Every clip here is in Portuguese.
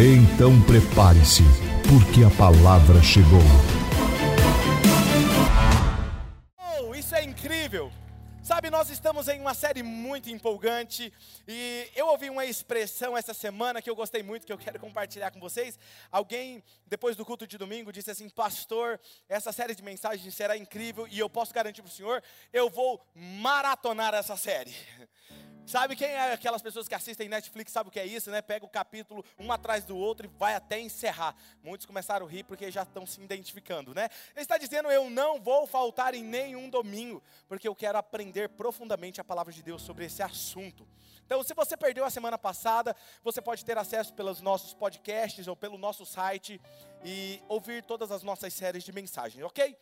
Então prepare-se, porque a palavra chegou. Oh, isso é incrível! Sabe, nós estamos em uma série muito empolgante e eu ouvi uma expressão essa semana que eu gostei muito, que eu quero compartilhar com vocês. Alguém, depois do culto de domingo, disse assim: Pastor, essa série de mensagens será incrível e eu posso garantir para o senhor, eu vou maratonar essa série. Sabe quem é aquelas pessoas que assistem Netflix, sabe o que é isso, né? Pega o capítulo um atrás do outro e vai até encerrar. Muitos começaram a rir porque já estão se identificando, né? Ele está dizendo: Eu não vou faltar em nenhum domingo, porque eu quero aprender profundamente a palavra de Deus sobre esse assunto. Então, se você perdeu a semana passada, você pode ter acesso pelos nossos podcasts ou pelo nosso site e ouvir todas as nossas séries de mensagens, ok?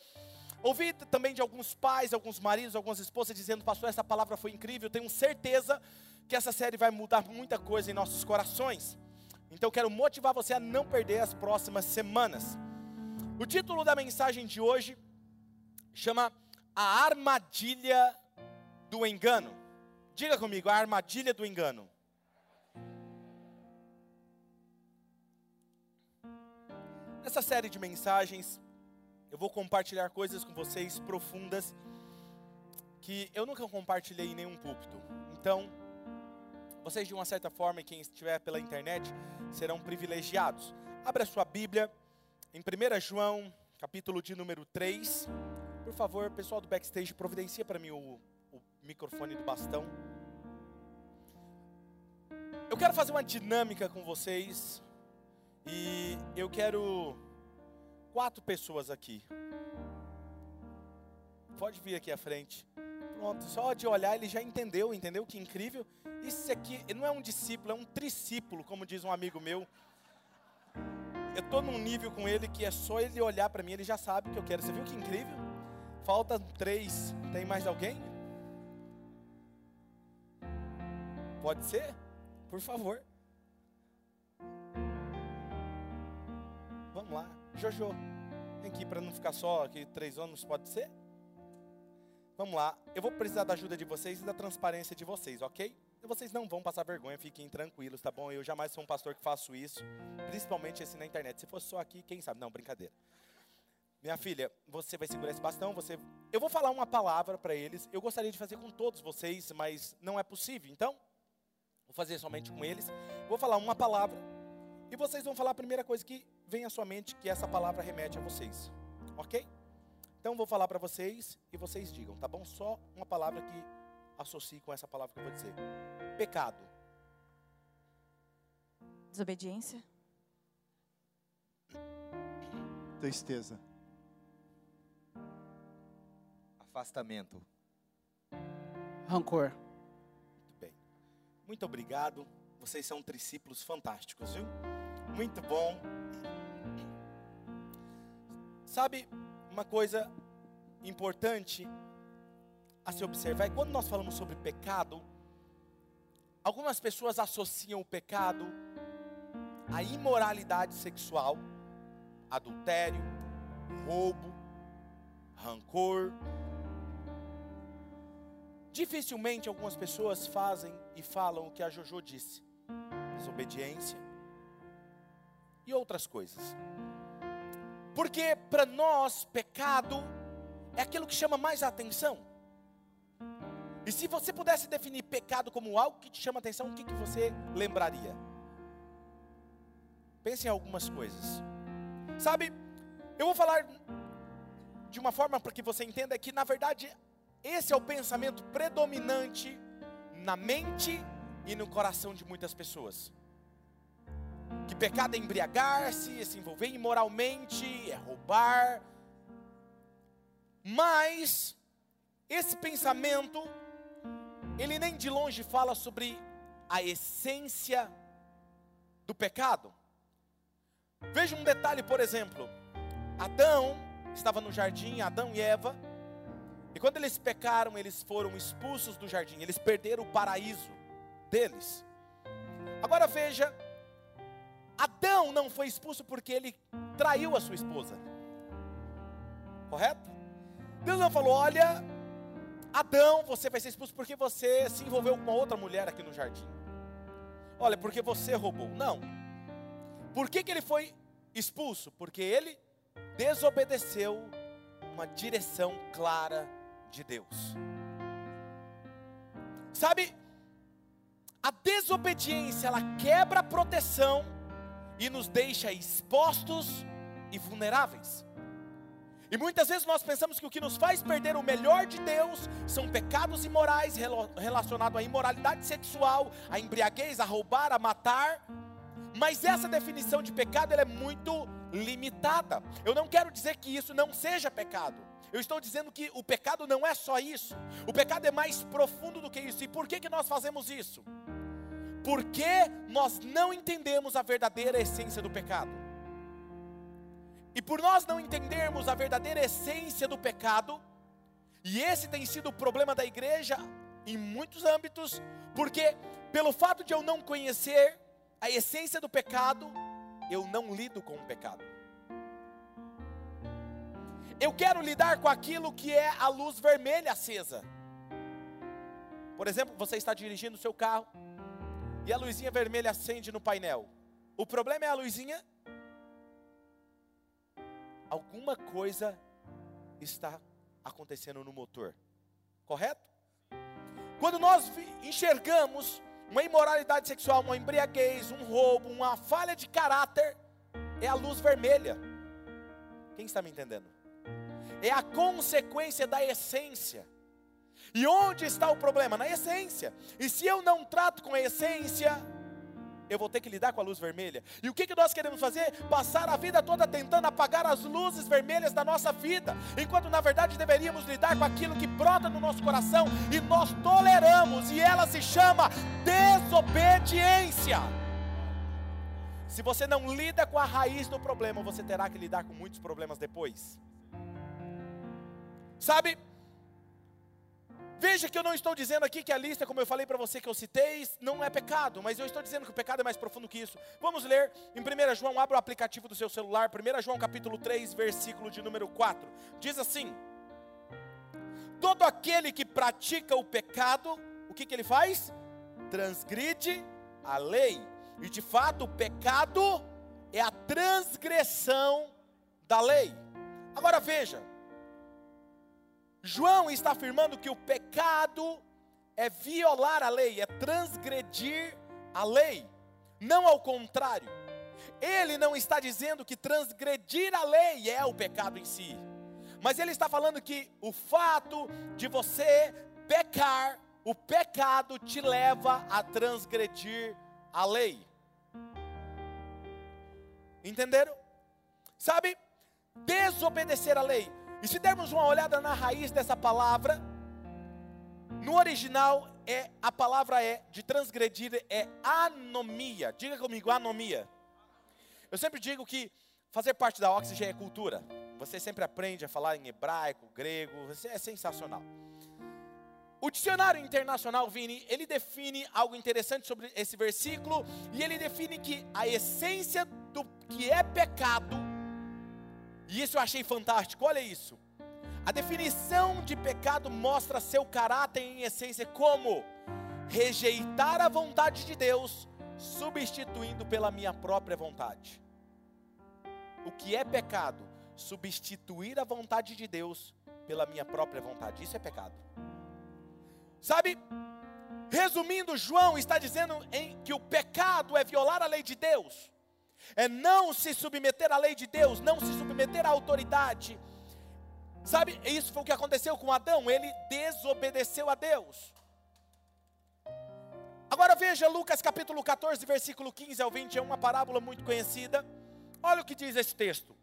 Ouvi também de alguns pais, alguns maridos, algumas esposas dizendo: Pastor, essa palavra foi incrível. Tenho certeza que essa série vai mudar muita coisa em nossos corações. Então, quero motivar você a não perder as próximas semanas. O título da mensagem de hoje chama A Armadilha do Engano. Diga comigo, a armadilha do engano. Nessa série de mensagens, eu vou compartilhar coisas com vocês profundas que eu nunca compartilhei em nenhum púlpito. Então, vocês de uma certa forma, quem estiver pela internet, serão privilegiados. Abra sua Bíblia em 1 João, capítulo de número 3. Por favor, pessoal do backstage, providencia para mim o, o microfone do bastão. Eu quero fazer uma dinâmica com vocês e eu quero quatro pessoas aqui. Pode vir aqui à frente. Pronto, só de olhar ele já entendeu, entendeu? Que incrível. Isso aqui não é um discípulo, é um tricípulo, como diz um amigo meu. Eu estou num nível com ele que é só ele olhar para mim, ele já sabe o que eu quero. Você viu que incrível? Faltam três. Tem mais alguém? Pode ser? Por favor. Vamos lá. Jojo, vem aqui para não ficar só aqui três anos, pode ser? Vamos lá, eu vou precisar da ajuda de vocês e da transparência de vocês, ok? Vocês não vão passar vergonha, fiquem tranquilos, tá bom? Eu jamais sou um pastor que faço isso, principalmente esse na internet. Se fosse só aqui, quem sabe? Não, brincadeira. Minha filha, você vai segurar esse bastão, você Eu vou falar uma palavra para eles. Eu gostaria de fazer com todos vocês, mas não é possível. Então, vou fazer somente com eles. Vou falar uma palavra e vocês vão falar a primeira coisa que vem à sua mente que essa palavra remete a vocês. Ok? Então vou falar para vocês e vocês digam, tá bom? Só uma palavra que associe com essa palavra que eu vou dizer. Pecado. Desobediência. Tristeza. Afastamento. Rancor. Muito bem. Muito obrigado. Vocês são discípulos fantásticos, viu? Muito bom. Sabe uma coisa importante a se observar? É quando nós falamos sobre pecado, algumas pessoas associam o pecado à imoralidade sexual, adultério, roubo, rancor. Dificilmente algumas pessoas fazem e falam o que a Jojo disse: desobediência e outras coisas. Porque para nós, pecado é aquilo que chama mais a atenção. E se você pudesse definir pecado como algo que te chama atenção, o que, que você lembraria? Pense em algumas coisas. Sabe, eu vou falar de uma forma para que você entenda que, na verdade, esse é o pensamento predominante na mente e no coração de muitas pessoas que pecado é embriagar-se, é se envolver imoralmente, é roubar. Mas esse pensamento, ele nem de longe fala sobre a essência do pecado. Veja um detalhe, por exemplo. Adão estava no jardim, Adão e Eva, e quando eles pecaram, eles foram expulsos do jardim, eles perderam o paraíso deles. Agora veja, Adão não foi expulso porque ele traiu a sua esposa. Correto? Deus não falou: olha, Adão, você vai ser expulso porque você se envolveu com uma outra mulher aqui no jardim. Olha, porque você roubou. Não. Por que, que ele foi expulso? Porque ele desobedeceu uma direção clara de Deus. Sabe, a desobediência ela quebra a proteção e nos deixa expostos e vulneráveis. E muitas vezes nós pensamos que o que nos faz perder o melhor de Deus são pecados imorais relacionados à imoralidade sexual, à embriaguez, a roubar, a matar. Mas essa definição de pecado é muito limitada. Eu não quero dizer que isso não seja pecado. Eu estou dizendo que o pecado não é só isso. O pecado é mais profundo do que isso. E por que, que nós fazemos isso? Porque nós não entendemos a verdadeira essência do pecado. E por nós não entendermos a verdadeira essência do pecado, e esse tem sido o problema da igreja em muitos âmbitos, porque pelo fato de eu não conhecer a essência do pecado, eu não lido com o pecado. Eu quero lidar com aquilo que é a luz vermelha acesa. Por exemplo, você está dirigindo o seu carro e a luzinha vermelha acende no painel. O problema é a luzinha alguma coisa está acontecendo no motor. Correto? Quando nós enxergamos uma imoralidade sexual, uma embriaguez, um roubo, uma falha de caráter, é a luz vermelha. Quem está me entendendo? É a consequência da essência. E onde está o problema? Na essência. E se eu não trato com a essência, eu vou ter que lidar com a luz vermelha. E o que, que nós queremos fazer? Passar a vida toda tentando apagar as luzes vermelhas da nossa vida, enquanto na verdade deveríamos lidar com aquilo que brota no nosso coração e nós toleramos, e ela se chama desobediência. Se você não lida com a raiz do problema, você terá que lidar com muitos problemas depois. Sabe? Veja que eu não estou dizendo aqui que a lista, como eu falei para você que eu citei, não é pecado, mas eu estou dizendo que o pecado é mais profundo que isso. Vamos ler em 1 João, abra o aplicativo do seu celular, 1 João capítulo 3, versículo de número 4. Diz assim: Todo aquele que pratica o pecado, o que, que ele faz? Transgride a lei. E de fato, o pecado é a transgressão da lei. Agora veja, João está afirmando que o pecado é violar a lei, é transgredir a lei, não ao contrário. Ele não está dizendo que transgredir a lei é o pecado em si, mas ele está falando que o fato de você pecar, o pecado te leva a transgredir a lei. Entenderam? Sabe? Desobedecer a lei e se dermos uma olhada na raiz dessa palavra, no original é a palavra é de transgredir é anomia. Diga comigo, anomia. Eu sempre digo que fazer parte da Oxygen é cultura. Você sempre aprende a falar em hebraico, grego, você é sensacional. O dicionário internacional, Vini, ele define algo interessante sobre esse versículo, e ele define que a essência do que é pecado e isso eu achei fantástico, olha isso. A definição de pecado mostra seu caráter em essência como rejeitar a vontade de Deus, substituindo pela minha própria vontade. O que é pecado? Substituir a vontade de Deus pela minha própria vontade. Isso é pecado. Sabe? Resumindo, João está dizendo em que o pecado é violar a lei de Deus é não se submeter à lei de Deus, não se submeter à autoridade. Sabe, isso foi o que aconteceu com Adão, ele desobedeceu a Deus. Agora veja Lucas capítulo 14, versículo 15 ao 20, é uma parábola muito conhecida. Olha o que diz esse texto.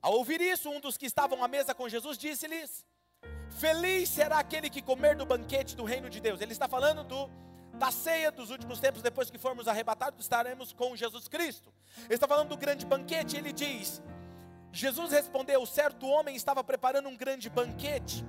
Ao ouvir isso, um dos que estavam à mesa com Jesus disse-lhes: Feliz será aquele que comer do banquete do reino de Deus. Ele está falando do da ceia dos últimos tempos, depois que formos arrebatados, estaremos com Jesus Cristo. Ele está falando do grande banquete, ele diz: Jesus respondeu: certo homem estava preparando um grande banquete.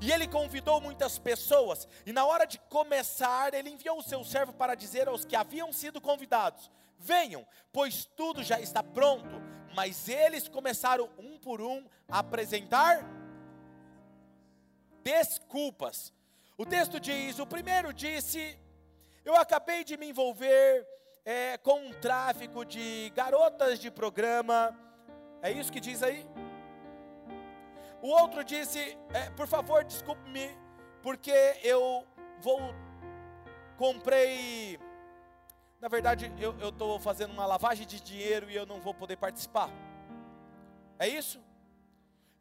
E ele convidou muitas pessoas, e na hora de começar, ele enviou o seu servo para dizer aos que haviam sido convidados: Venham, pois tudo já está pronto. Mas eles começaram um por um a apresentar desculpas. O texto diz: o primeiro disse, eu acabei de me envolver é, com um tráfico de garotas de programa. É isso que diz aí? O outro disse: é, por favor, desculpe-me, porque eu vou comprei. Na verdade, eu estou fazendo uma lavagem de dinheiro e eu não vou poder participar. É isso?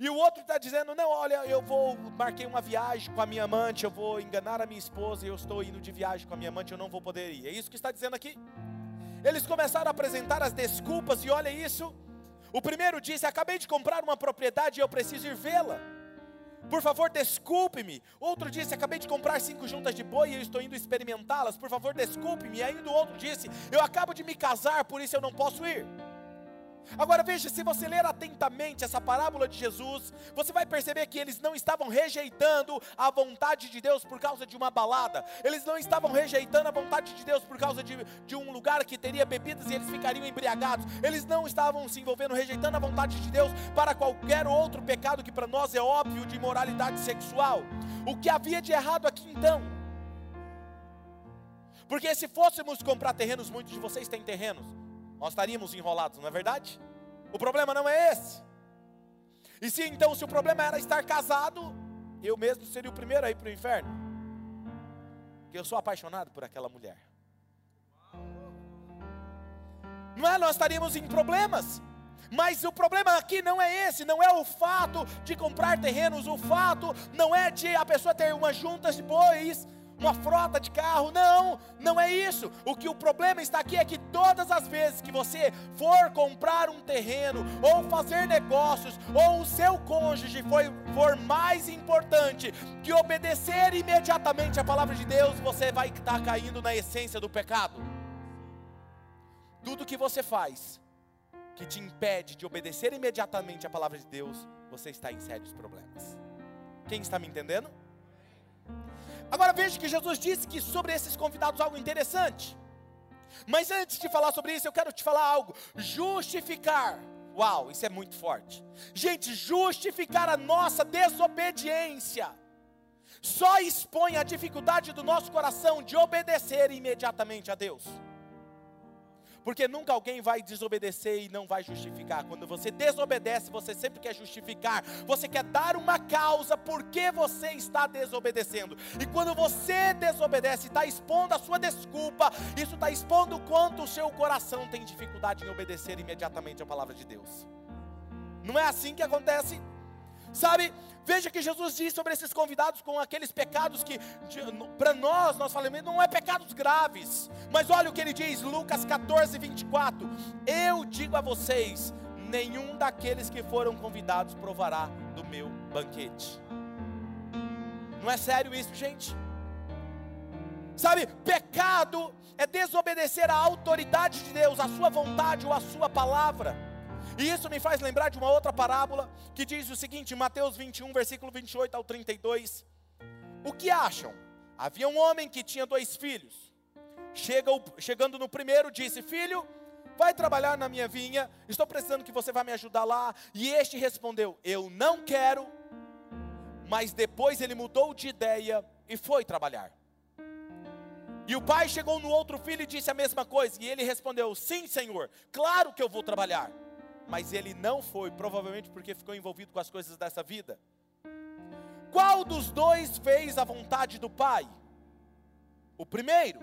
E o outro está dizendo: Não, olha, eu vou, marquei uma viagem com a minha amante, eu vou enganar a minha esposa eu estou indo de viagem com a minha amante, eu não vou poder ir. É isso que está dizendo aqui? Eles começaram a apresentar as desculpas e olha isso. O primeiro disse: Acabei de comprar uma propriedade e eu preciso ir vê-la. Por favor, desculpe-me. Outro disse: Acabei de comprar cinco juntas de boi e eu estou indo experimentá-las. Por favor, desculpe-me. E ainda o outro disse: Eu acabo de me casar, por isso eu não posso ir. Agora veja, se você ler atentamente essa parábola de Jesus, você vai perceber que eles não estavam rejeitando a vontade de Deus por causa de uma balada, eles não estavam rejeitando a vontade de Deus por causa de, de um lugar que teria bebidas e eles ficariam embriagados, eles não estavam se envolvendo, rejeitando a vontade de Deus para qualquer outro pecado que para nós é óbvio de imoralidade sexual. O que havia de errado aqui então? Porque se fôssemos comprar terrenos, muitos de vocês têm terrenos nós estaríamos enrolados, não é verdade? O problema não é esse. E se então, se o problema era estar casado, eu mesmo seria o primeiro a ir para o inferno. Porque eu sou apaixonado por aquela mulher. Não é? Nós estaríamos em problemas. Mas o problema aqui não é esse, não é o fato de comprar terrenos, o fato não é de a pessoa ter umas juntas de bois, uma frota de carro. Não, não é isso. O que o problema está aqui é que todas as vezes que você for comprar um terreno, ou fazer negócios, ou o seu cônjuge for, for mais importante que obedecer imediatamente a palavra de Deus, você vai estar caindo na essência do pecado. Tudo que você faz que te impede de obedecer imediatamente a palavra de Deus, você está em sérios problemas. Quem está me entendendo? Agora veja que Jesus disse que sobre esses convidados algo interessante. Mas antes de falar sobre isso, eu quero te falar algo. Justificar. Uau, isso é muito forte. Gente, justificar a nossa desobediência só expõe a dificuldade do nosso coração de obedecer imediatamente a Deus. Porque nunca alguém vai desobedecer e não vai justificar. Quando você desobedece, você sempre quer justificar. Você quer dar uma causa por que você está desobedecendo. E quando você desobedece, está expondo a sua desculpa. Isso está expondo o quanto o seu coração tem dificuldade em obedecer imediatamente a palavra de Deus. Não é assim que acontece? Sabe, veja que Jesus diz sobre esses convidados com aqueles pecados que, para nós, nós falamos, não é pecados graves. Mas olha o que ele diz, Lucas 14, 24: Eu digo a vocês: nenhum daqueles que foram convidados provará do meu banquete. Não é sério isso, gente? Sabe, pecado é desobedecer à autoridade de Deus, a sua vontade ou a sua palavra. E isso me faz lembrar de uma outra parábola que diz o seguinte, Mateus 21, versículo 28 ao 32. O que acham? Havia um homem que tinha dois filhos. Chega, chegando no primeiro, disse: Filho, vai trabalhar na minha vinha, estou precisando que você vá me ajudar lá. E este respondeu: Eu não quero. Mas depois ele mudou de ideia e foi trabalhar. E o pai chegou no outro filho e disse a mesma coisa. E ele respondeu: Sim, senhor, claro que eu vou trabalhar mas ele não foi, provavelmente porque ficou envolvido com as coisas dessa vida. Qual dos dois fez a vontade do Pai? O primeiro.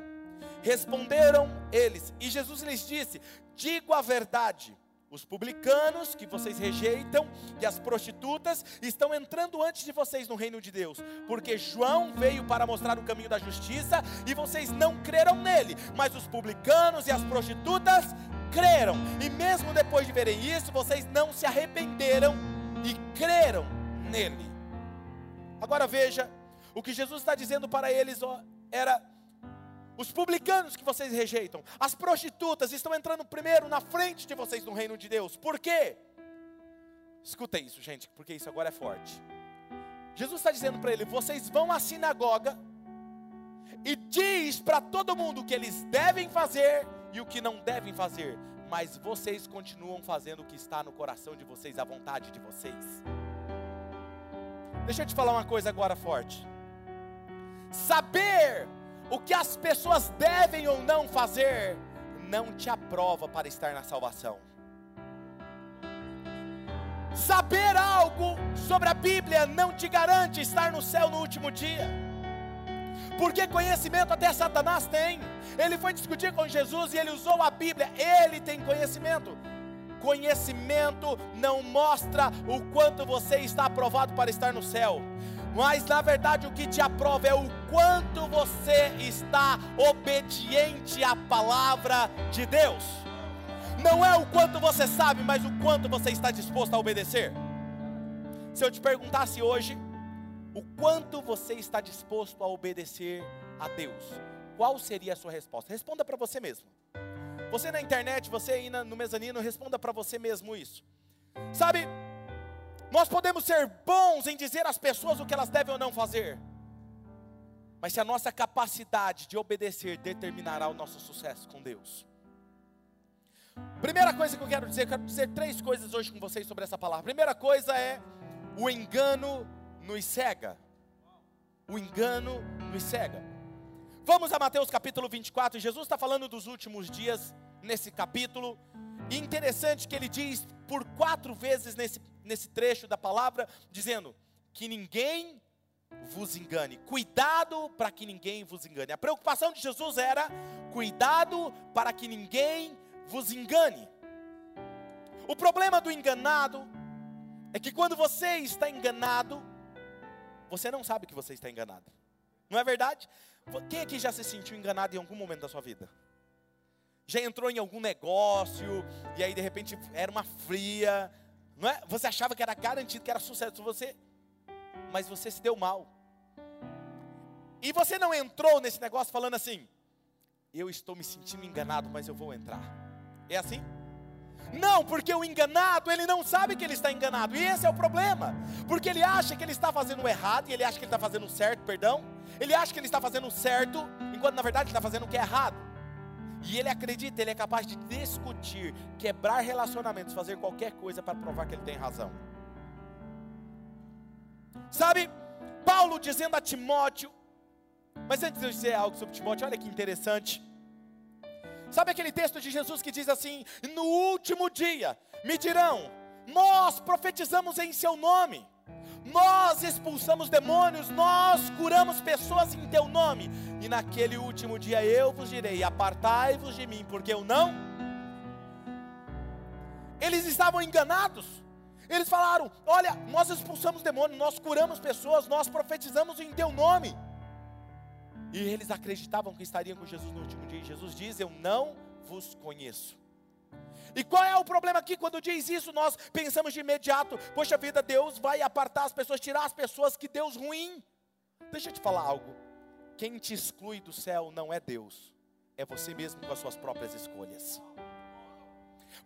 Responderam eles, e Jesus lhes disse: Digo a verdade. Os publicanos que vocês rejeitam e as prostitutas estão entrando antes de vocês no reino de Deus, porque João veio para mostrar o caminho da justiça e vocês não creram nele, mas os publicanos e as prostitutas creram, e mesmo depois de verem isso, vocês não se arrependeram e creram nele. Agora veja, o que Jesus está dizendo para eles ó, era: Os publicanos que vocês rejeitam, as prostitutas estão entrando primeiro na frente de vocês no reino de Deus. Por quê? Escuta isso, gente, porque isso agora é forte. Jesus está dizendo para ele: vocês vão à sinagoga e diz para todo mundo o que eles devem fazer e o que não devem fazer, mas vocês continuam fazendo o que está no coração de vocês, a vontade de vocês. Deixa eu te falar uma coisa agora forte. Saber o que as pessoas devem ou não fazer não te aprova para estar na salvação. Saber algo sobre a Bíblia não te garante estar no céu no último dia. Porque conhecimento até Satanás tem. Ele foi discutir com Jesus e ele usou a Bíblia. Ele tem conhecimento. Conhecimento não mostra o quanto você está aprovado para estar no céu. Mas na verdade o que te aprova é o quanto você está obediente à palavra de Deus. Não é o quanto você sabe, mas o quanto você está disposto a obedecer. Se eu te perguntasse hoje, o quanto você está disposto a obedecer a Deus, qual seria a sua resposta? Responda para você mesmo. Você na internet, você aí no mezanino, responda para você mesmo isso. Sabe, nós podemos ser bons em dizer às pessoas o que elas devem ou não fazer, mas se a nossa capacidade de obedecer determinará o nosso sucesso com Deus. Primeira coisa que eu quero dizer, eu quero dizer três coisas hoje com vocês sobre essa palavra. Primeira coisa é o engano nos cega. O engano nos cega. Vamos a Mateus capítulo 24. Jesus está falando dos últimos dias nesse capítulo. E interessante que ele diz por quatro vezes nesse, nesse trecho da palavra, dizendo que ninguém vos engane. Cuidado para que ninguém vos engane. A preocupação de Jesus era cuidado para que ninguém vos engane. O problema do enganado é que quando você está enganado, você não sabe que você está enganado. Não é verdade? Quem aqui já se sentiu enganado em algum momento da sua vida? Já entrou em algum negócio e aí de repente era uma fria, não é? Você achava que era garantido, que era sucesso você, mas você se deu mal. E você não entrou nesse negócio falando assim: eu estou me sentindo enganado, mas eu vou entrar. É assim? Não, porque o enganado, ele não sabe que ele está enganado, e esse é o problema, porque ele acha que ele está fazendo o errado, e ele acha que ele está fazendo certo, perdão, ele acha que ele está fazendo o certo, enquanto na verdade ele está fazendo o que é errado, e ele acredita, ele é capaz de discutir, quebrar relacionamentos, fazer qualquer coisa para provar que ele tem razão. Sabe, Paulo dizendo a Timóteo, mas antes de eu dizer algo sobre Timóteo, olha que interessante, Sabe aquele texto de Jesus que diz assim: No último dia me dirão, nós profetizamos em seu nome, nós expulsamos demônios, nós curamos pessoas em teu nome, e naquele último dia eu vos direi: apartai-vos de mim, porque eu não. Eles estavam enganados. Eles falaram: Olha, nós expulsamos demônios, nós curamos pessoas, nós profetizamos em teu nome. E eles acreditavam que estariam com Jesus no último dia. E Jesus diz: Eu não vos conheço. E qual é o problema aqui? Quando diz isso, nós pensamos de imediato: Poxa vida, Deus vai apartar as pessoas, tirar as pessoas, que Deus ruim. Deixa eu te falar algo. Quem te exclui do céu não é Deus, é você mesmo com as suas próprias escolhas.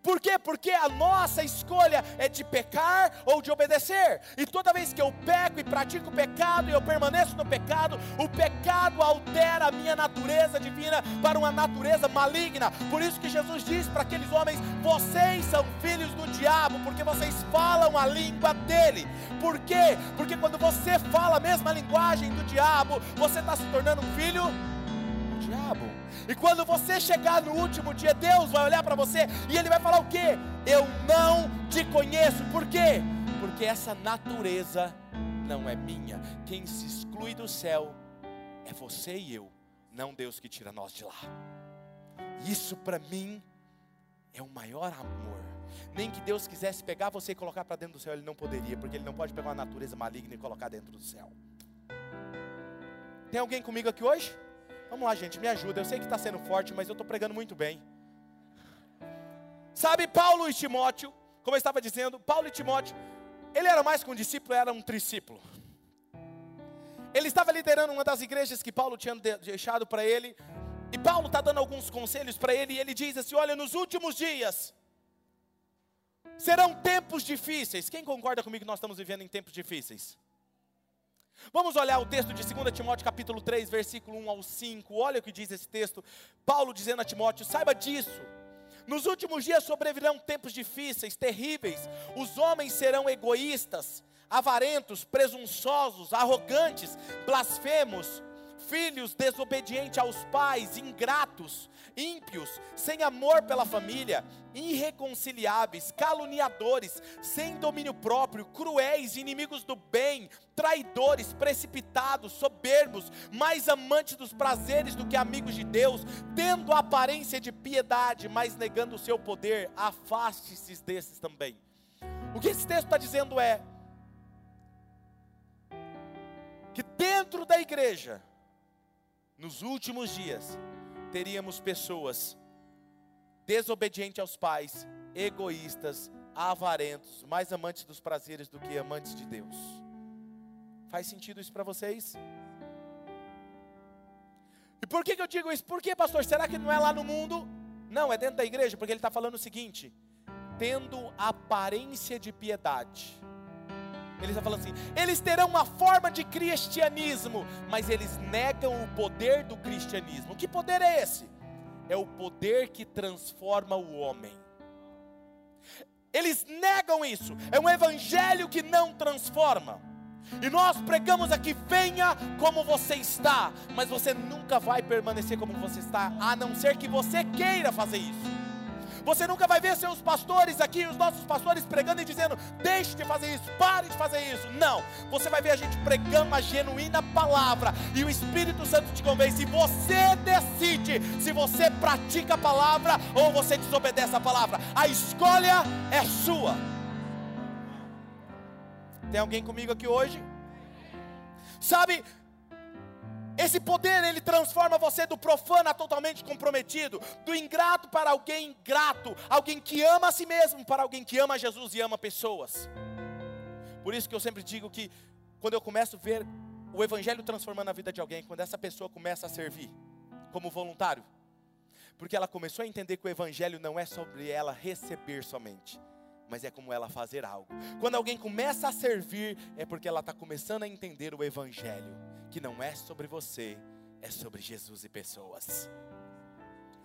Por quê? Porque a nossa escolha é de pecar ou de obedecer. E toda vez que eu peco e pratico o pecado e eu permaneço no pecado, o pecado altera a minha natureza divina para uma natureza maligna. Por isso que Jesus diz para aqueles homens: vocês são filhos do diabo, porque vocês falam a língua dele. Por quê? Porque quando você fala a mesma linguagem do diabo, você está se tornando um filho do diabo. E quando você chegar no último dia, Deus vai olhar para você e Ele vai falar o quê? Eu não te conheço. Por quê? Porque essa natureza não é minha. Quem se exclui do céu é você e eu, não Deus que tira nós de lá. Isso para mim é o maior amor. Nem que Deus quisesse pegar você e colocar para dentro do céu, Ele não poderia, porque Ele não pode pegar uma natureza maligna e colocar dentro do céu. Tem alguém comigo aqui hoje? Vamos lá, gente, me ajuda. Eu sei que está sendo forte, mas eu estou pregando muito bem. Sabe, Paulo e Timóteo, como eu estava dizendo, Paulo e Timóteo, ele era mais que um discípulo, era um tricípulo. Ele estava liderando uma das igrejas que Paulo tinha deixado para ele, E Paulo está dando alguns conselhos para ele, e ele diz assim: Olha, nos últimos dias serão tempos difíceis. Quem concorda comigo que nós estamos vivendo em tempos difíceis? Vamos olhar o texto de 2 Timóteo capítulo 3, versículo 1 ao 5. Olha o que diz esse texto. Paulo dizendo a Timóteo: saiba disso. Nos últimos dias sobrevirão tempos difíceis, terríveis. Os homens serão egoístas, avarentos, presunçosos, arrogantes, blasfemos filhos desobedientes aos pais, ingratos, ímpios, sem amor pela família, irreconciliáveis, caluniadores, sem domínio próprio, cruéis, inimigos do bem, traidores, precipitados, soberbos, mais amantes dos prazeres do que amigos de Deus, tendo aparência de piedade, mas negando o seu poder, afaste-se desses também. O que esse texto está dizendo é que dentro da igreja, nos últimos dias, teríamos pessoas desobedientes aos pais, egoístas, avarentos, mais amantes dos prazeres do que amantes de Deus. Faz sentido isso para vocês? E por que, que eu digo isso? Por que, pastor? Será que não é lá no mundo? Não, é dentro da igreja, porque ele está falando o seguinte: tendo aparência de piedade ele está falando assim: eles terão uma forma de cristianismo, mas eles negam o poder do cristianismo. Que poder é esse? É o poder que transforma o homem. Eles negam isso. É um evangelho que não transforma. E nós pregamos aqui: venha como você está, mas você nunca vai permanecer como você está, a não ser que você queira fazer isso. Você nunca vai ver seus pastores aqui, os nossos pastores pregando e dizendo: deixe de fazer isso, pare de fazer isso. Não, você vai ver a gente pregando a genuína palavra e o Espírito Santo te convence. E você decide se você pratica a palavra ou você desobedece a palavra. A escolha é sua. Tem alguém comigo aqui hoje? Sabe, esse poder ele transforma você do profano a totalmente comprometido, do ingrato para alguém grato, alguém que ama a si mesmo para alguém que ama Jesus e ama pessoas. Por isso que eu sempre digo que quando eu começo a ver o evangelho transformando a vida de alguém, quando essa pessoa começa a servir como voluntário, porque ela começou a entender que o evangelho não é sobre ela receber somente, mas é como ela fazer algo. Quando alguém começa a servir, é porque ela está começando a entender o evangelho que não é sobre você, é sobre Jesus e pessoas.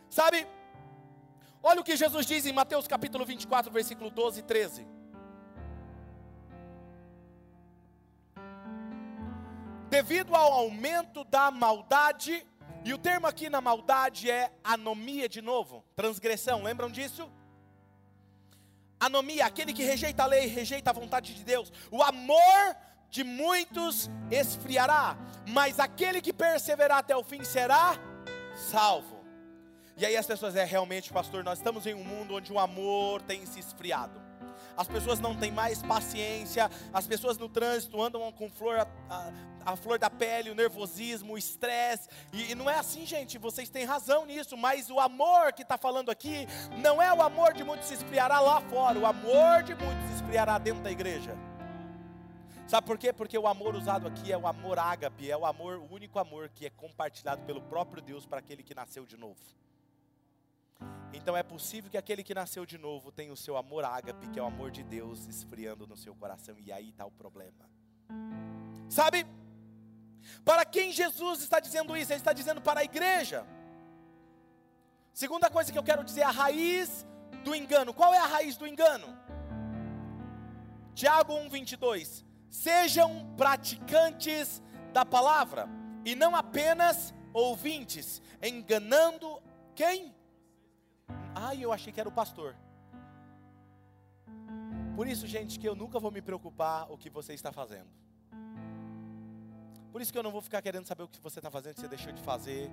Sabe? Olha o que Jesus diz em Mateus capítulo 24, versículo 12 e 13. Devido ao aumento da maldade, e o termo aqui na maldade é anomia de novo, transgressão, lembram disso? Anomia, aquele que rejeita a lei, rejeita a vontade de Deus. O amor de muitos esfriará, mas aquele que perseverar até o fim será salvo. E aí as pessoas, é realmente, pastor, nós estamos em um mundo onde o amor tem se esfriado. As pessoas não têm mais paciência, as pessoas no trânsito andam com flor, a, a, flor da pele, o nervosismo, o estresse, e, e não é assim, gente, vocês têm razão nisso, mas o amor que está falando aqui, não é o amor de muitos se esfriará lá fora, o amor de muitos se esfriará dentro da igreja. Sabe por quê? Porque o amor usado aqui é o amor ágape, é o amor, o único amor que é compartilhado pelo próprio Deus para aquele que nasceu de novo. Então é possível que aquele que nasceu de novo tenha o seu amor ágape, que é o amor de Deus, esfriando no seu coração, e aí está o problema. Sabe? Para quem Jesus está dizendo isso? Ele está dizendo para a igreja. Segunda coisa que eu quero dizer, a raiz do engano. Qual é a raiz do engano? Tiago 1, 22. Sejam praticantes da palavra e não apenas ouvintes, enganando quem? Ah, eu achei que era o pastor. Por isso, gente, que eu nunca vou me preocupar o que você está fazendo. Por isso que eu não vou ficar querendo saber o que você está fazendo, que você deixou de fazer,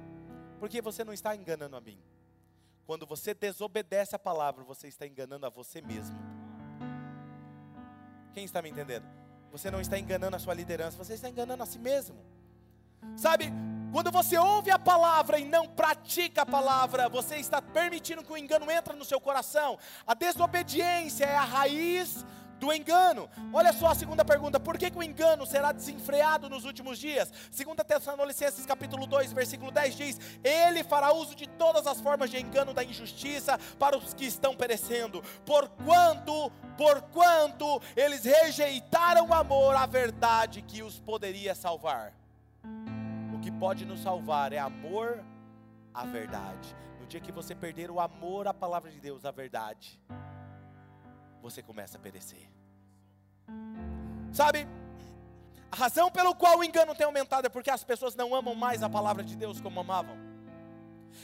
porque você não está enganando a mim. Quando você desobedece a palavra, você está enganando a você mesmo. Quem está me entendendo? Você não está enganando a sua liderança, você está enganando a si mesmo. Sabe, quando você ouve a palavra e não pratica a palavra, você está permitindo que o engano entre no seu coração. A desobediência é a raiz do engano. Olha só a segunda pergunta: por que, que o engano será desenfreado nos últimos dias? 2 Tessalonicenses capítulo 2, versículo 10 diz: Ele fará uso de todas as formas de engano da injustiça para os que estão perecendo, porquanto, porquanto eles rejeitaram o amor à verdade que os poderia salvar. Que pode nos salvar é amor à verdade. No dia que você perder o amor à palavra de Deus, à verdade, você começa a perecer. Sabe? A razão pelo qual o engano tem aumentado é porque as pessoas não amam mais a palavra de Deus como amavam.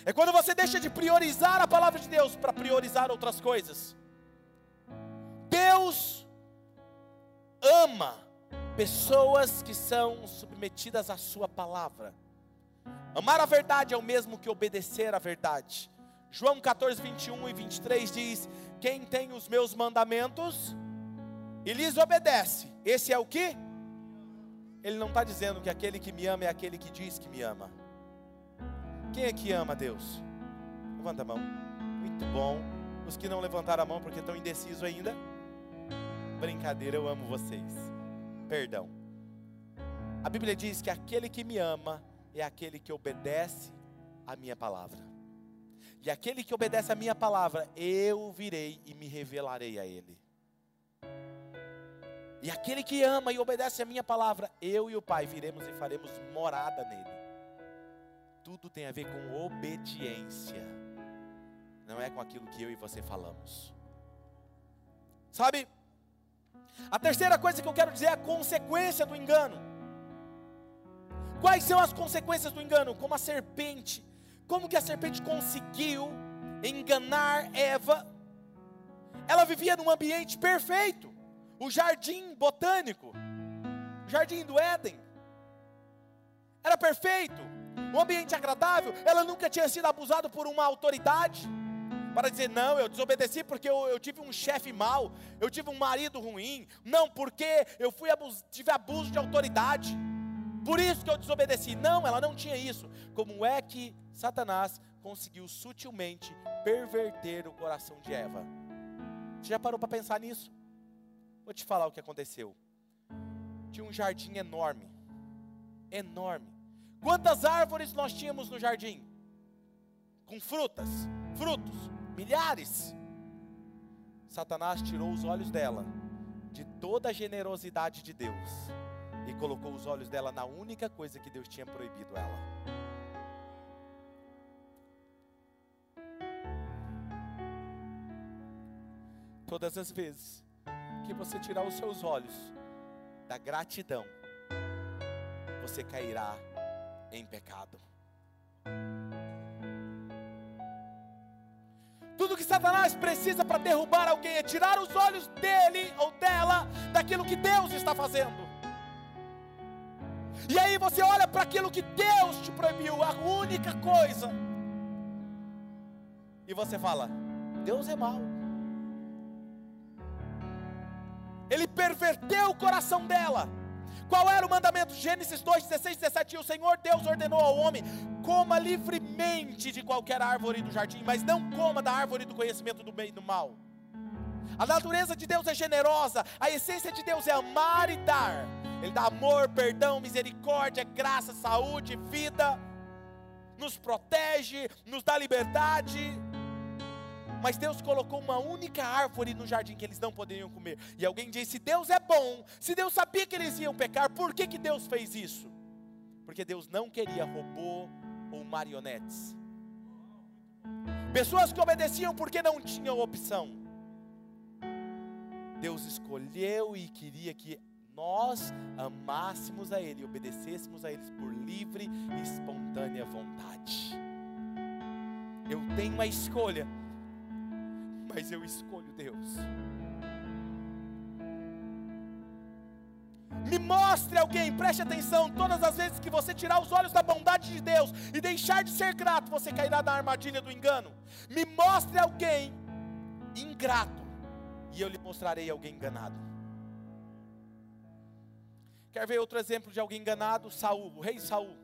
É quando você deixa de priorizar a palavra de Deus para priorizar outras coisas. Deus ama pessoas que são submetidas à Sua palavra. Amar a verdade é o mesmo que obedecer à verdade. João 14, 21 e 23 diz: Quem tem os meus mandamentos e lhes obedece, esse é o que? Ele não está dizendo que aquele que me ama é aquele que diz que me ama. Quem é que ama Deus? Levanta a mão. Muito bom. Os que não levantaram a mão porque estão indecisos ainda. Brincadeira, eu amo vocês. Perdão. A Bíblia diz que aquele que me ama é aquele que obedece a minha palavra. E aquele que obedece a minha palavra, eu virei e me revelarei a ele. E aquele que ama e obedece a minha palavra, eu e o Pai viremos e faremos morada nele. Tudo tem a ver com obediência, não é com aquilo que eu e você falamos. Sabe? A terceira coisa que eu quero dizer é a consequência do engano. Quais são as consequências do engano? Como a serpente, como que a serpente conseguiu enganar Eva? Ela vivia num ambiente perfeito, o jardim botânico, o jardim do Éden. Era perfeito, um ambiente agradável. Ela nunca tinha sido abusada por uma autoridade para dizer, não, eu desobedeci porque eu, eu tive um chefe mau, eu tive um marido ruim, não, porque eu fui abus, tive abuso de autoridade. Por isso que eu desobedeci. Não, ela não tinha isso. Como é que Satanás conseguiu sutilmente perverter o coração de Eva? Você já parou para pensar nisso? Vou te falar o que aconteceu. Tinha um jardim enorme. Enorme. Quantas árvores nós tínhamos no jardim? Com frutas, frutos, milhares. Satanás tirou os olhos dela de toda a generosidade de Deus e colocou os olhos dela na única coisa que Deus tinha proibido ela. Todas as vezes que você tirar os seus olhos da gratidão, você cairá em pecado. Tudo que Satanás precisa para derrubar alguém é tirar os olhos dele ou dela daquilo que Deus está fazendo. E aí você olha para aquilo que Deus te proibiu, a única coisa. E você fala: Deus é mau. Ele perverteu o coração dela. Qual era o mandamento? Gênesis 2, 16, 17. E o Senhor Deus ordenou ao homem: coma livremente de qualquer árvore do jardim, mas não coma da árvore do conhecimento do bem e do mal. A natureza de Deus é generosa, a essência de Deus é amar e dar. Ele dá amor, perdão, misericórdia, graça, saúde, vida, nos protege, nos dá liberdade. Mas Deus colocou uma única árvore no jardim que eles não poderiam comer. E alguém disse: Deus é bom. Se Deus sabia que eles iam pecar, por que, que Deus fez isso? Porque Deus não queria robô ou marionetes. Pessoas que obedeciam porque não tinham opção. Deus escolheu e queria que nós amássemos a Ele obedecêssemos a Ele por livre e espontânea vontade. Eu tenho uma escolha, mas eu escolho Deus. Me mostre alguém, preste atenção. Todas as vezes que você tirar os olhos da bondade de Deus e deixar de ser grato, você cairá na armadilha do engano. Me mostre alguém ingrato e eu lhe mostrarei alguém enganado. Quer ver outro exemplo de alguém enganado? Saul, o rei Saul.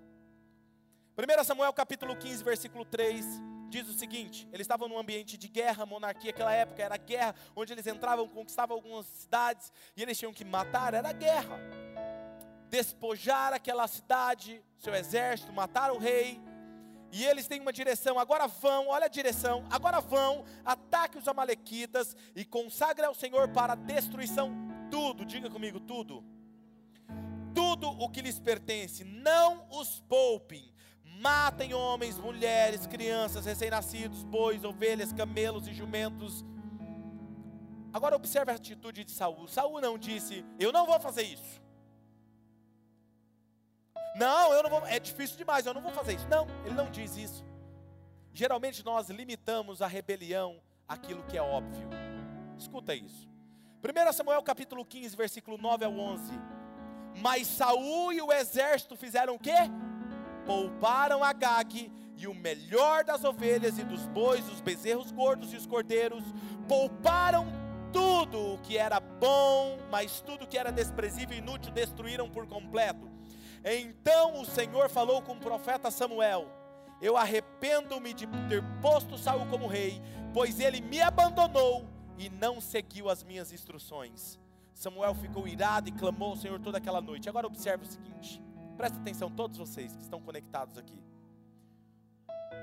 1 Samuel capítulo 15, versículo 3 diz o seguinte: eles estavam num ambiente de guerra, monarquia, aquela época era guerra, onde eles entravam, conquistavam algumas cidades e eles tinham que matar, era guerra. Despojar aquela cidade, seu exército, matar o rei. E eles têm uma direção, agora vão, olha a direção, agora vão, ataque os amalequitas e consagre ao Senhor para a destruição tudo, diga comigo, tudo. Tudo o que lhes pertence, não os poupem matem homens, mulheres, crianças, recém-nascidos, bois, ovelhas, camelos e jumentos. Agora observe a atitude de Saul. Saul não disse: "Eu não vou fazer isso". Não, eu não vou, é difícil demais, eu não vou fazer isso. Não, ele não diz isso. Geralmente nós limitamos a rebelião àquilo que é óbvio. Escuta isso. 1 Samuel capítulo 15, versículo 9 ao 11. Mas Saul e o exército fizeram o quê? Pouparam a Gag e o melhor das ovelhas e dos bois, os bezerros gordos e os cordeiros, pouparam tudo o que era bom, mas tudo o que era desprezível e inútil destruíram por completo. Então o Senhor falou com o profeta Samuel: Eu arrependo-me de ter posto Saul como rei, pois ele me abandonou e não seguiu as minhas instruções. Samuel ficou irado e clamou ao Senhor toda aquela noite. Agora observe o seguinte: Presta atenção, todos vocês que estão conectados aqui.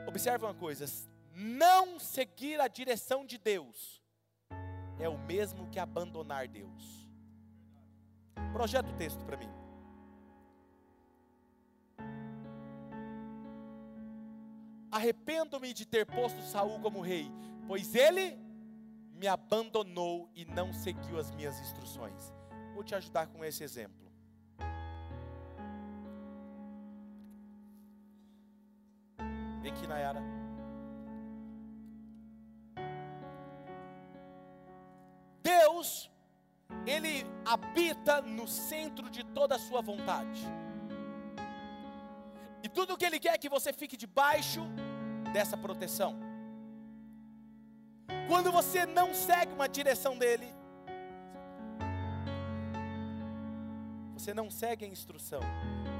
Observe uma coisa: não seguir a direção de Deus é o mesmo que abandonar Deus. Projeta o texto para mim. Arrependo-me de ter posto Saul como rei, pois ele me abandonou e não seguiu as minhas instruções. Vou te ajudar com esse exemplo. Vem aqui, Nayara. Deus, Ele habita no centro de toda a sua vontade. E tudo que Ele quer é que você fique debaixo dessa proteção. Quando você não segue uma direção dele, você não segue a instrução,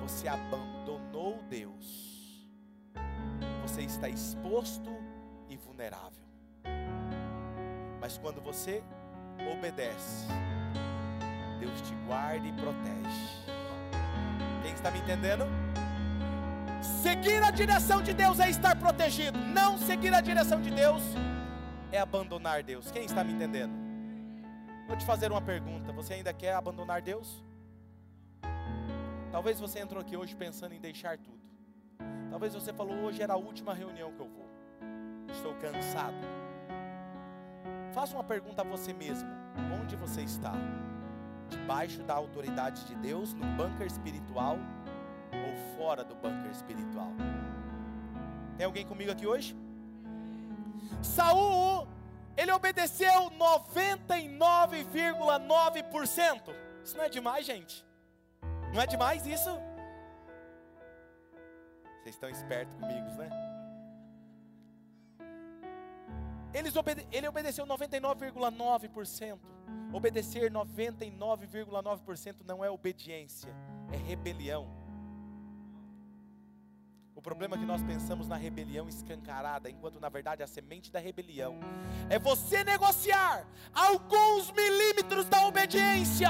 você abandonou Deus você está exposto e vulnerável. Mas quando você obedece, Deus te guarda e protege. Quem está me entendendo? Seguir a direção de Deus é estar protegido. Não seguir a direção de Deus é abandonar Deus. Quem está me entendendo? Vou te fazer uma pergunta. Você ainda quer abandonar Deus? Talvez você entrou aqui hoje pensando em deixar tudo. Talvez você falou, hoje era a última reunião que eu vou. Estou cansado. Faça uma pergunta a você mesmo: onde você está? Debaixo da autoridade de Deus, no bunker espiritual ou fora do bunker espiritual? Tem alguém comigo aqui hoje? Saul, ele obedeceu 99,9%. Isso não é demais, gente? Não é demais isso? Vocês estão espertos comigo, né? Eles obede ele obedeceu 99,9%. Obedecer 99,9% não é obediência, é rebelião. O problema é que nós pensamos na rebelião escancarada, enquanto na verdade a semente da rebelião é você negociar alguns milímetros da obediência.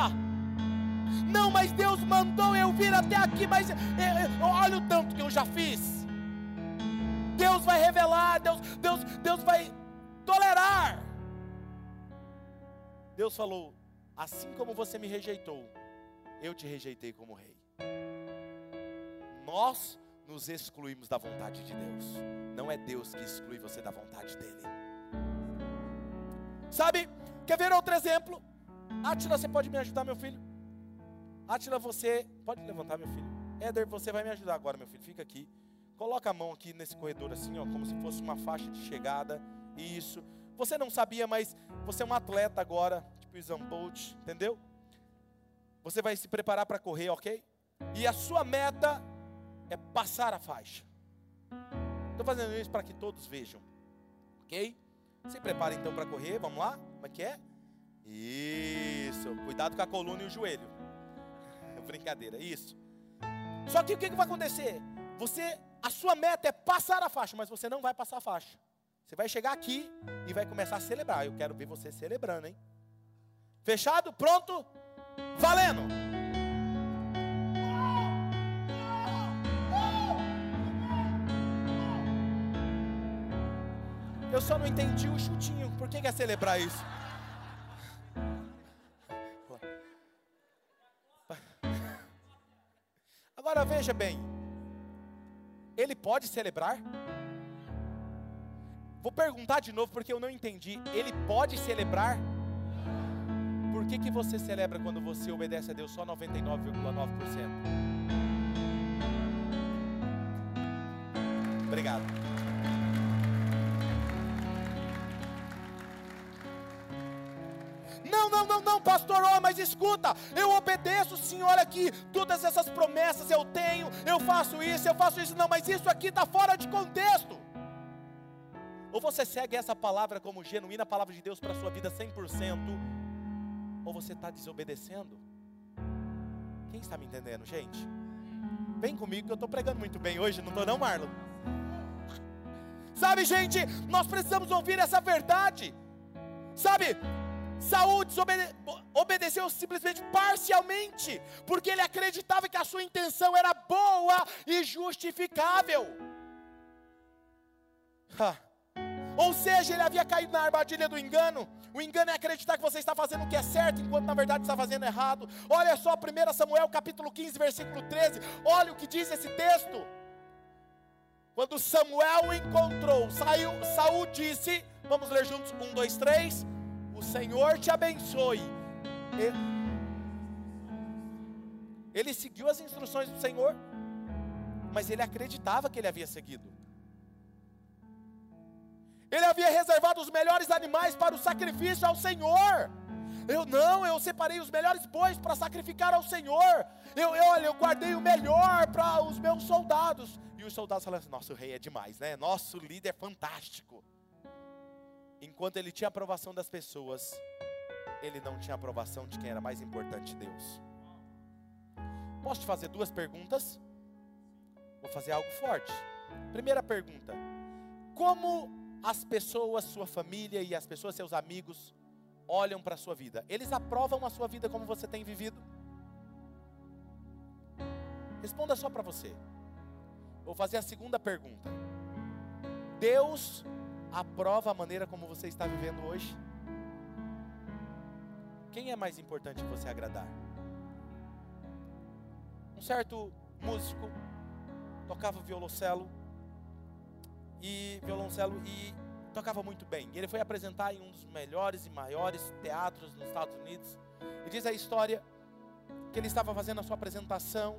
Não, mas Deus mandou eu vir até aqui, mas é, é, olha o tanto que eu já fiz. Deus vai revelar, Deus, Deus, Deus vai tolerar. Deus falou: assim como você me rejeitou, eu te rejeitei como rei. Nós nos excluímos da vontade de Deus. Não é Deus que exclui você da vontade dele. Sabe? Quer ver outro exemplo? Atila, você pode me ajudar, meu filho? Atila, você. Pode levantar, meu filho. Éder, você vai me ajudar agora, meu filho. Fica aqui. Coloca a mão aqui nesse corredor assim, ó, como se fosse uma faixa de chegada. Isso. Você não sabia, mas você é um atleta agora, tipo Usain Bolt, entendeu? Você vai se preparar para correr, ok? E a sua meta é passar a faixa. Estou fazendo isso para que todos vejam, ok? Se prepara então para correr, vamos lá? Como é que é? Isso. Cuidado com a coluna e o joelho. Brincadeira, isso. Só que o que, vai acontecer? Você, a sua meta é passar a faixa, mas você não vai passar a faixa. Você vai chegar aqui e vai começar a celebrar. Eu quero ver você celebrando, hein? Fechado? Pronto? Valendo! Eu só não entendi o chutinho. Por que quer celebrar isso? Agora veja bem. Ele pode celebrar? Vou perguntar de novo porque eu não entendi. Ele pode celebrar? Por que, que você celebra quando você obedece a Deus só 99,9%? Obrigado. Não, pastor, oh, mas escuta, eu obedeço, olha aqui, todas essas promessas eu tenho, eu faço isso, eu faço isso, não, mas isso aqui está fora de contexto. Ou você segue essa palavra como genuína palavra de Deus para a sua vida 100%, ou você está desobedecendo? Quem está me entendendo, gente? Vem comigo que eu estou pregando muito bem hoje, não estou não, Marlon? Sabe, gente, nós precisamos ouvir essa verdade. Sabe, Saúl desobede obedeceu simplesmente parcialmente, porque ele acreditava que a sua intenção era boa e justificável. Ha. Ou seja, ele havia caído na armadilha do engano. O engano é acreditar que você está fazendo o que é certo, enquanto na verdade está fazendo errado. Olha só 1 Samuel capítulo 15, versículo 13. Olha o que diz esse texto. Quando Samuel encontrou, saiu, Saul disse, vamos ler juntos, um, dois, três. Senhor te abençoe. Ele, ele seguiu as instruções do Senhor, mas ele acreditava que ele havia seguido. Ele havia reservado os melhores animais para o sacrifício ao Senhor. Eu não, eu separei os melhores bois para sacrificar ao Senhor. Eu, eu, olha, eu guardei o melhor para os meus soldados. E os soldados falaram assim: nosso rei é demais, né? Nosso líder é fantástico. Enquanto ele tinha aprovação das pessoas, ele não tinha aprovação de quem era mais importante, Deus. Posso te fazer duas perguntas? Vou fazer algo forte. Primeira pergunta: Como as pessoas, sua família e as pessoas, seus amigos, olham para a sua vida? Eles aprovam a sua vida como você tem vivido? Responda só para você. Vou fazer a segunda pergunta. Deus aprova a maneira como você está vivendo hoje? Quem é mais importante você agradar? Um certo músico tocava violoncelo e violoncelo e tocava muito bem. Ele foi apresentar em um dos melhores e maiores teatros nos Estados Unidos. E diz a história que ele estava fazendo a sua apresentação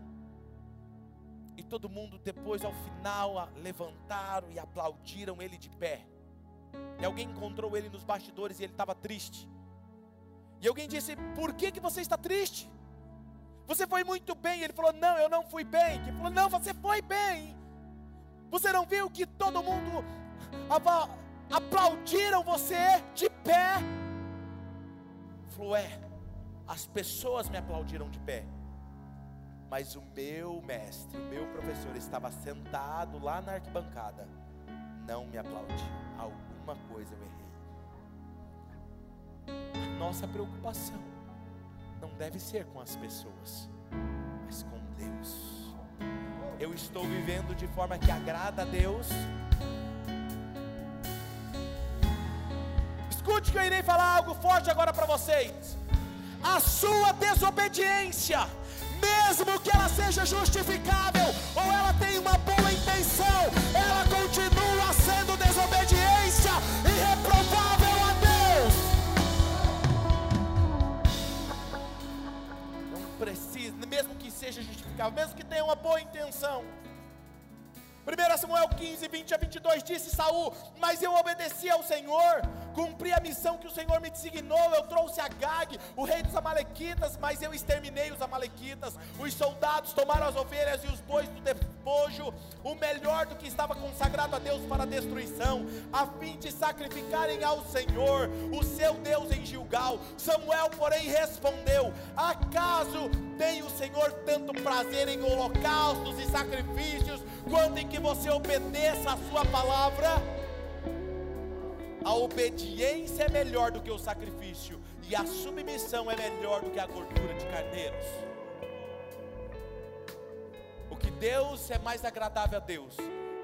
e todo mundo depois ao final levantaram e aplaudiram ele de pé. E alguém encontrou ele nos bastidores e ele estava triste. E alguém disse: "Por que que você está triste?" Você foi muito bem. Ele falou: Não, eu não fui bem. Ele falou: Não, você foi bem. Você não viu que todo mundo aplaudiram você de pé? Falou, é, as pessoas me aplaudiram de pé. Mas o meu mestre, o meu professor estava sentado lá na arquibancada, não me aplaudiu. Alguma coisa eu errei. A nossa preocupação não deve ser com as pessoas, mas com Deus eu estou vivendo de forma que agrada a Deus. Escute que eu irei falar algo forte agora para vocês. A sua desobediência, mesmo que ela seja justificável ou ela tenha uma boa intenção, ela continua sendo desobediência irreprovável a Deus. Não precisa, mesmo que seja justificável, mesmo que tenha uma boa intenção. 1 Samuel 15, 20 a 22 disse Saul: Mas eu obedeci ao Senhor, cumpri a missão que o Senhor me designou. Eu trouxe a Gag, o rei dos Amalequitas, mas eu exterminei os Amalequitas. Os soldados tomaram as ovelhas e os bois do despojo, o melhor do que estava consagrado a Deus para a destruição, a fim de sacrificarem ao Senhor, o seu Deus em Gilgal. Samuel, porém, respondeu: Acaso tem o Senhor tanto prazer em holocaustos e sacrifícios? Quanto em que você obedeça a sua palavra. A obediência é melhor do que o sacrifício, e a submissão é melhor do que a gordura de carneiros. O que Deus é mais agradável a Deus,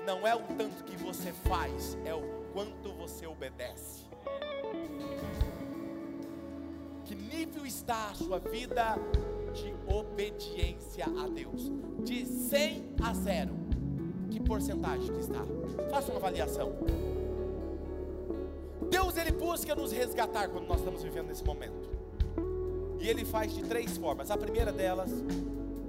não é o tanto que você faz, é o quanto você obedece. Que nível está a sua vida de obediência a Deus? De 100 a 0. Que porcentagem que está? Faça uma avaliação. Deus ele busca nos resgatar quando nós estamos vivendo nesse momento. E ele faz de três formas. A primeira delas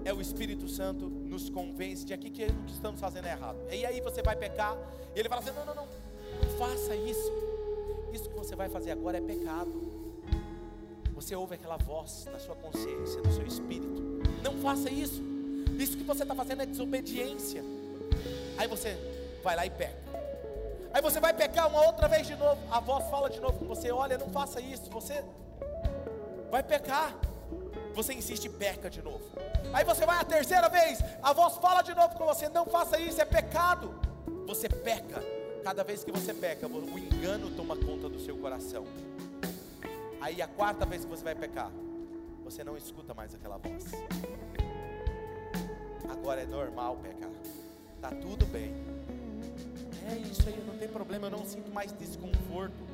é o Espírito Santo nos convence de aqui que o que estamos fazendo é errado. E aí você vai pecar, e ele fala assim: não, não, não, não faça isso. Isso que você vai fazer agora é pecado. Você ouve aquela voz na sua consciência, no seu espírito. Não faça isso. Isso que você está fazendo é desobediência. Aí você vai lá e peca. Aí você vai pecar uma outra vez de novo. A voz fala de novo com você: olha, não faça isso. Você vai pecar. Você insiste e peca de novo. Aí você vai a terceira vez, a voz fala de novo com você: não faça isso, é pecado. Você peca. Cada vez que você peca, o engano toma conta do seu coração. Aí a quarta vez que você vai pecar, você não escuta mais aquela voz. Agora é normal pecar. Tá tudo bem. É isso aí, não tem problema, eu não sinto mais desconforto.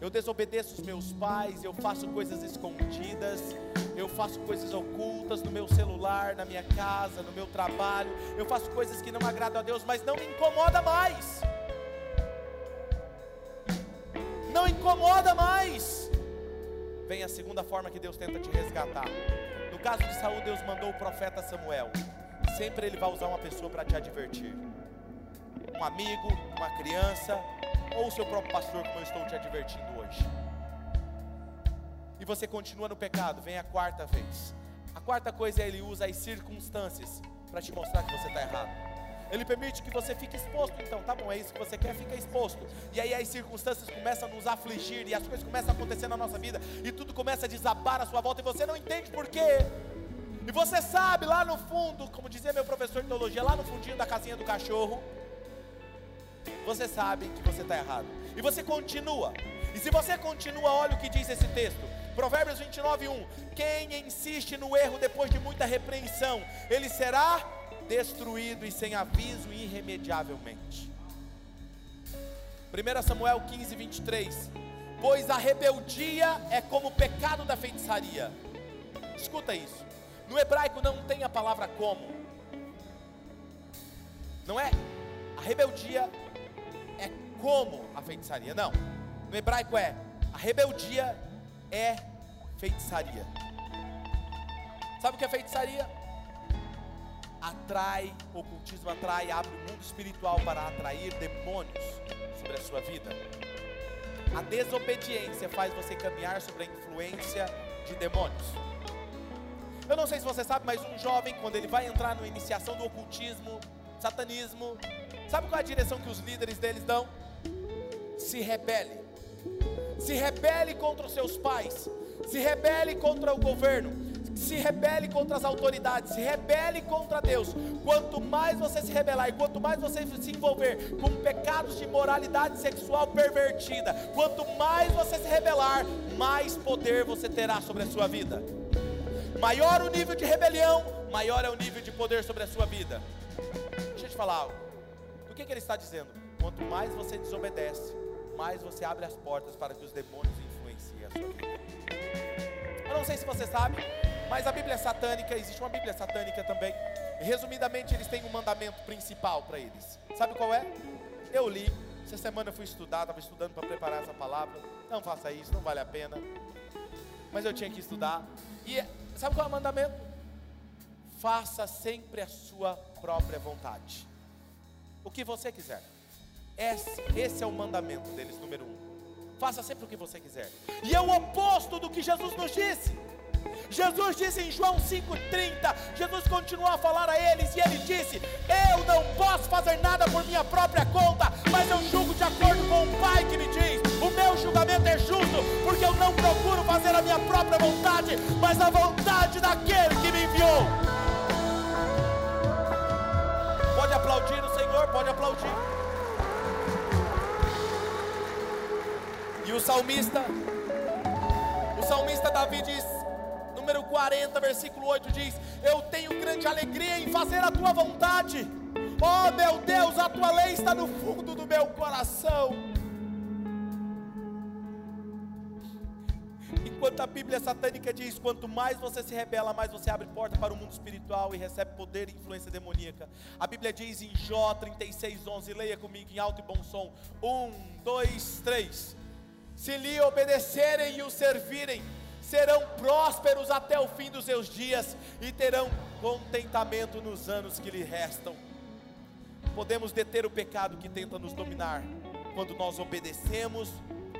Eu desobedeço os meus pais, eu faço coisas escondidas, eu faço coisas ocultas no meu celular, na minha casa, no meu trabalho, eu faço coisas que não agradam a Deus, mas não me incomoda mais. Não incomoda mais. Vem a segunda forma que Deus tenta te resgatar. No caso de Saul, Deus mandou o profeta Samuel. Sempre ele vai usar uma pessoa para te advertir. Um amigo, uma criança, ou o seu próprio pastor, como eu estou te advertindo hoje. E você continua no pecado, vem a quarta vez. A quarta coisa é ele usa as circunstâncias para te mostrar que você está errado. Ele permite que você fique exposto, então, tá bom, é isso que você quer, fica exposto. E aí as circunstâncias começam a nos afligir, e as coisas começam a acontecer na nossa vida, e tudo começa a desabar à sua volta, e você não entende por quê. E você sabe lá no fundo, como dizia meu professor de teologia, lá no fundinho da casinha do cachorro, você sabe que você está errado. E você continua. E se você continua, olha o que diz esse texto. Provérbios 29, 1. Quem insiste no erro depois de muita repreensão, ele será destruído e sem aviso irremediavelmente. 1 Samuel 15, 23. Pois a rebeldia é como o pecado da feitiçaria. Escuta isso. No hebraico não tem a palavra como. Não é? A rebeldia é como a feitiçaria. Não. No hebraico é a rebeldia é feitiçaria. Sabe o que é feitiçaria? Atrai, ocultismo atrai, abre o mundo espiritual para atrair demônios sobre a sua vida. A desobediência faz você caminhar sobre a influência de demônios. Eu não sei se você sabe, mas um jovem, quando ele vai entrar na iniciação do ocultismo, satanismo, sabe qual é a direção que os líderes deles dão? Se rebele. Se rebele contra os seus pais. Se rebele contra o governo. Se rebele contra as autoridades. Se rebele contra Deus. Quanto mais você se rebelar e quanto mais você se envolver com pecados de moralidade sexual pervertida, quanto mais você se rebelar, mais poder você terá sobre a sua vida. Maior o nível de rebelião, maior é o nível de poder sobre a sua vida. Deixa eu te falar algo. O que, que ele está dizendo? Quanto mais você desobedece, mais você abre as portas para que os demônios influenciem a sua vida. Eu não sei se você sabe, mas a Bíblia satânica, existe uma Bíblia satânica também. Resumidamente, eles têm um mandamento principal para eles. Sabe qual é? Eu li, essa semana eu fui estudar, estava estudando para preparar essa palavra. Não faça isso, não vale a pena. Mas eu tinha que estudar. E sabe qual é o mandamento? Faça sempre a sua própria vontade. O que você quiser. Esse, esse é o mandamento deles, número um. Faça sempre o que você quiser. E é o oposto do que Jesus nos disse. Jesus disse em João 5,30, Jesus continuou a falar a eles e ele disse: Eu não posso fazer nada por minha própria conta, mas eu julgo de acordo com o Pai que me diz. Meu julgamento é justo, porque eu não procuro fazer a minha própria vontade, mas a vontade daquele que me enviou. Pode aplaudir o Senhor, pode aplaudir. E o salmista, o salmista Davi diz, número 40, versículo 8 diz: Eu tenho grande alegria em fazer a tua vontade. Oh meu Deus, a tua lei está no fundo do meu coração. Enquanto a Bíblia satânica diz: quanto mais você se rebela, mais você abre porta para o mundo espiritual e recebe poder e influência demoníaca. A Bíblia diz em Jó 36:11, leia comigo em alto e bom som: um, dois, três. Se lhe obedecerem e o servirem, serão prósperos até o fim dos seus dias e terão contentamento nos anos que lhe restam. Podemos deter o pecado que tenta nos dominar quando nós obedecemos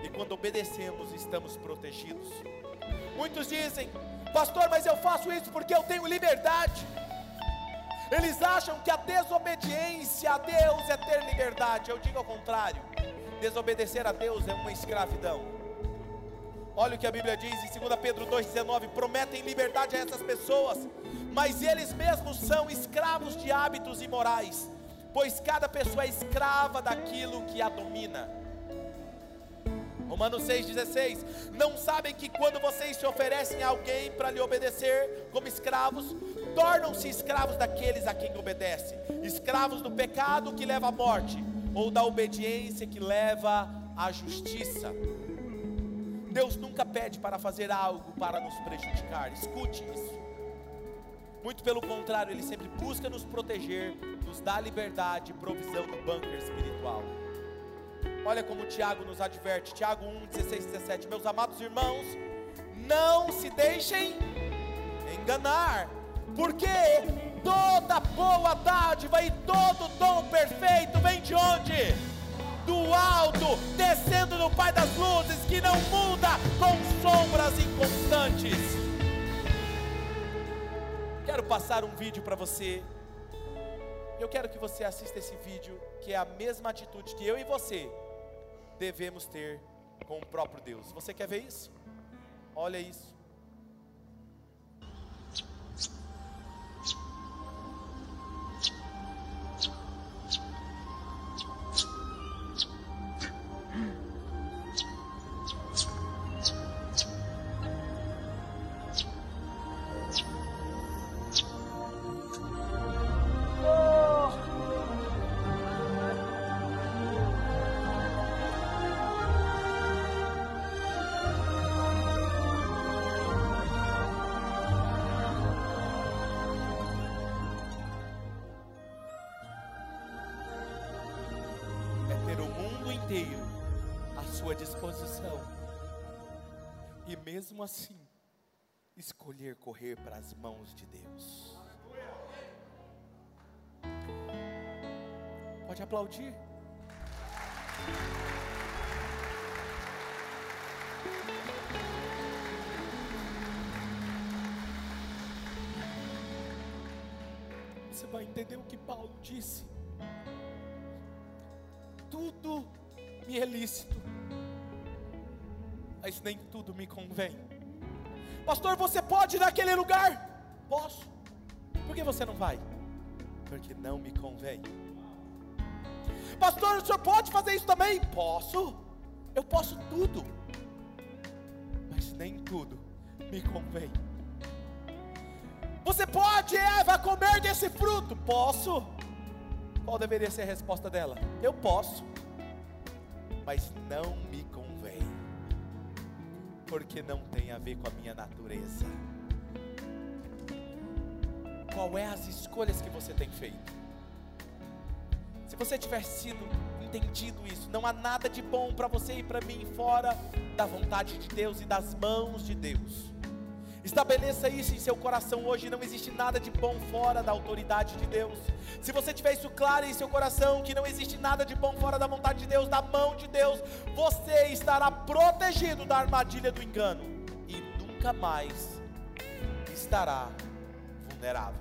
e quando obedecemos estamos protegidos. Muitos dizem, pastor, mas eu faço isso porque eu tenho liberdade. Eles acham que a desobediência a Deus é ter liberdade. Eu digo ao contrário: desobedecer a Deus é uma escravidão. Olha o que a Bíblia diz em 2 Pedro 2,19: prometem liberdade a essas pessoas, mas eles mesmos são escravos de hábitos imorais, pois cada pessoa é escrava daquilo que a domina. Romanos 6,16: Não sabem que quando vocês se oferecem a alguém para lhe obedecer como escravos, tornam-se escravos daqueles a quem obedece, escravos do pecado que leva à morte, ou da obediência que leva à justiça. Deus nunca pede para fazer algo para nos prejudicar, escute isso. Muito pelo contrário, Ele sempre busca nos proteger, nos dá liberdade e provisão no bunker espiritual. Olha como Tiago nos adverte, Tiago 1, 16 17. Meus amados irmãos, não se deixem enganar, porque toda boa dádiva e todo dom perfeito vem de onde? do alto, descendo no Pai das luzes, que não muda com sombras inconstantes. Quero passar um vídeo para você. Eu quero que você assista esse vídeo, que é a mesma atitude que eu e você devemos ter com o próprio Deus. Você quer ver isso? Olha isso. Mesmo assim, escolher correr para as mãos de Deus. Pode aplaudir. Você vai entender o que Paulo disse. Tudo me é lícito mas nem tudo me convém. Pastor, você pode ir naquele lugar? Posso. Por que você não vai? Porque não me convém. Pastor, o senhor pode fazer isso também? Posso. Eu posso tudo. Mas nem tudo me convém. Você pode, Eva, comer desse fruto? Posso. Qual deveria ser a resposta dela? Eu posso. Mas não me porque não tem a ver com a minha natureza. Qual é as escolhas que você tem feito? Se você tiver sido entendido isso, não há nada de bom para você e para mim fora da vontade de Deus e das mãos de Deus. Estabeleça isso em seu coração hoje. Não existe nada de bom fora da autoridade de Deus. Se você tiver isso claro em seu coração, que não existe nada de bom fora da vontade de Deus, da mão de Deus, você estará protegido da armadilha do engano e nunca mais estará vulnerável.